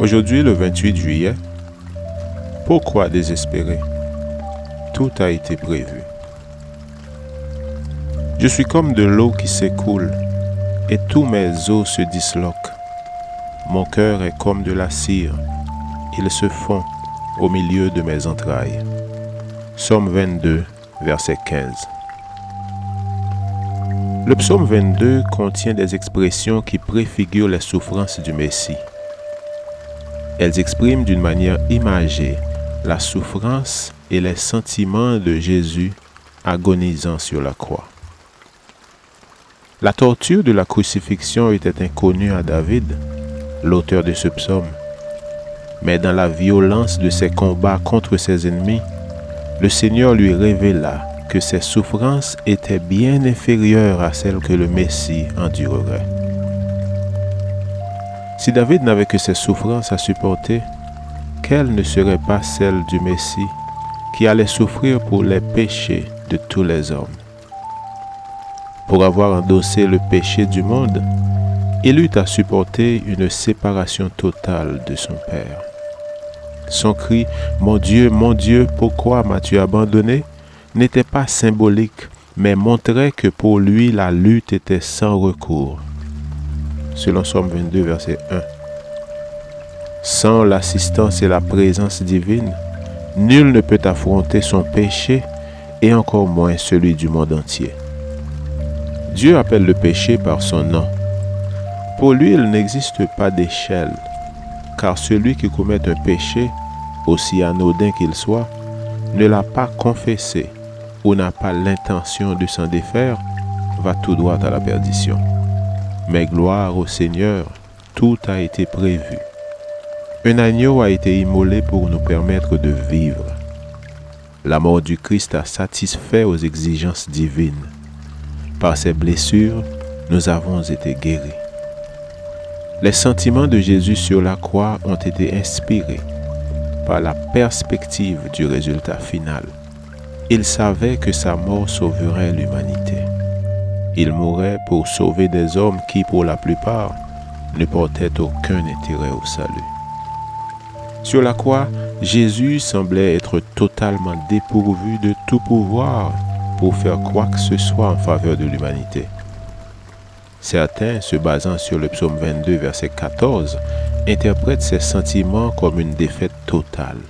Aujourd'hui, le 28 juillet, pourquoi désespérer? Tout a été prévu. Je suis comme de l'eau qui s'écoule et tous mes os se disloquent. Mon cœur est comme de la cire, il se fond au milieu de mes entrailles. Psaume 22, verset 15. Le psaume 22 contient des expressions qui préfigurent les souffrances du Messie. Elles expriment d'une manière imagée la souffrance et les sentiments de Jésus agonisant sur la croix. La torture de la crucifixion était inconnue à David, l'auteur de ce psaume. Mais dans la violence de ses combats contre ses ennemis, le Seigneur lui révéla que ses souffrances étaient bien inférieures à celles que le Messie endurerait. Si David n'avait que ses souffrances à supporter, quelle ne serait pas celle du Messie qui allait souffrir pour les péchés de tous les hommes? Pour avoir endossé le péché du monde, il eut à supporter une séparation totale de son Père. Son cri ⁇ Mon Dieu, mon Dieu, pourquoi m'as-tu abandonné ?⁇ n'était pas symbolique, mais montrait que pour lui la lutte était sans recours selon Somme 22, verset 1. Sans l'assistance et la présence divine, nul ne peut affronter son péché et encore moins celui du monde entier. Dieu appelle le péché par son nom. Pour lui, il n'existe pas d'échelle, car celui qui commet un péché, aussi anodin qu'il soit, ne l'a pas confessé ou n'a pas l'intention de s'en défaire, va tout droit à la perdition. Mais gloire au Seigneur, tout a été prévu. Un agneau a été immolé pour nous permettre de vivre. La mort du Christ a satisfait aux exigences divines. Par ses blessures, nous avons été guéris. Les sentiments de Jésus sur la croix ont été inspirés par la perspective du résultat final. Il savait que sa mort sauverait l'humanité. Il mourait pour sauver des hommes qui, pour la plupart, ne portaient aucun intérêt au salut. Sur la croix, Jésus semblait être totalement dépourvu de tout pouvoir pour faire quoi que ce soit en faveur de l'humanité. Certains, se basant sur le psaume 22, verset 14, interprètent ces sentiments comme une défaite totale.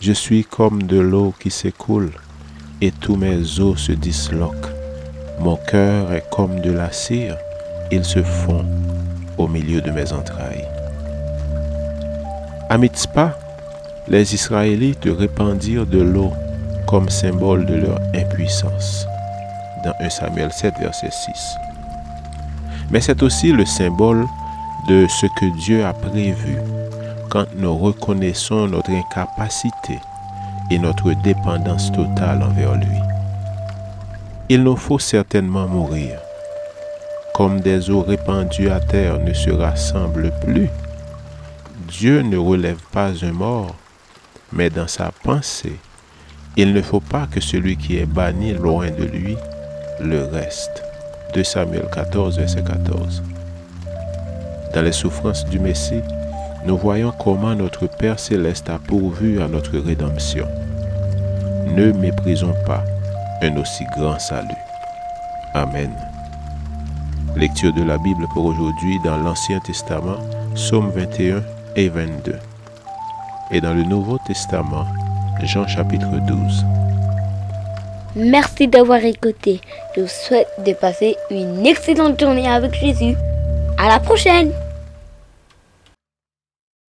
Je suis comme de l'eau qui s'écoule et tous mes os se disloquent. Mon cœur est comme de la cire, il se fond au milieu de mes entrailles. À Mitzpah, les Israélites répandirent de l'eau comme symbole de leur impuissance. Dans 1 Samuel 7, verset 6. Mais c'est aussi le symbole de ce que Dieu a prévu quand nous reconnaissons notre incapacité et notre dépendance totale envers lui il nous faut certainement mourir. Comme des eaux répandues à terre ne se rassemblent plus, Dieu ne relève pas un mort, mais dans sa pensée, il ne faut pas que celui qui est banni loin de lui le reste. 2 Samuel 14, verset 14. Dans les souffrances du Messie, nous voyons comment notre Père céleste a pourvu à notre rédemption. Ne méprisons pas un aussi grand salut. Amen. Lecture de la Bible pour aujourd'hui dans l'Ancien Testament, Psaume 21 et 22. Et dans le Nouveau Testament, Jean chapitre 12. Merci d'avoir écouté. Je vous souhaite de passer une excellente journée avec Jésus. À la prochaine!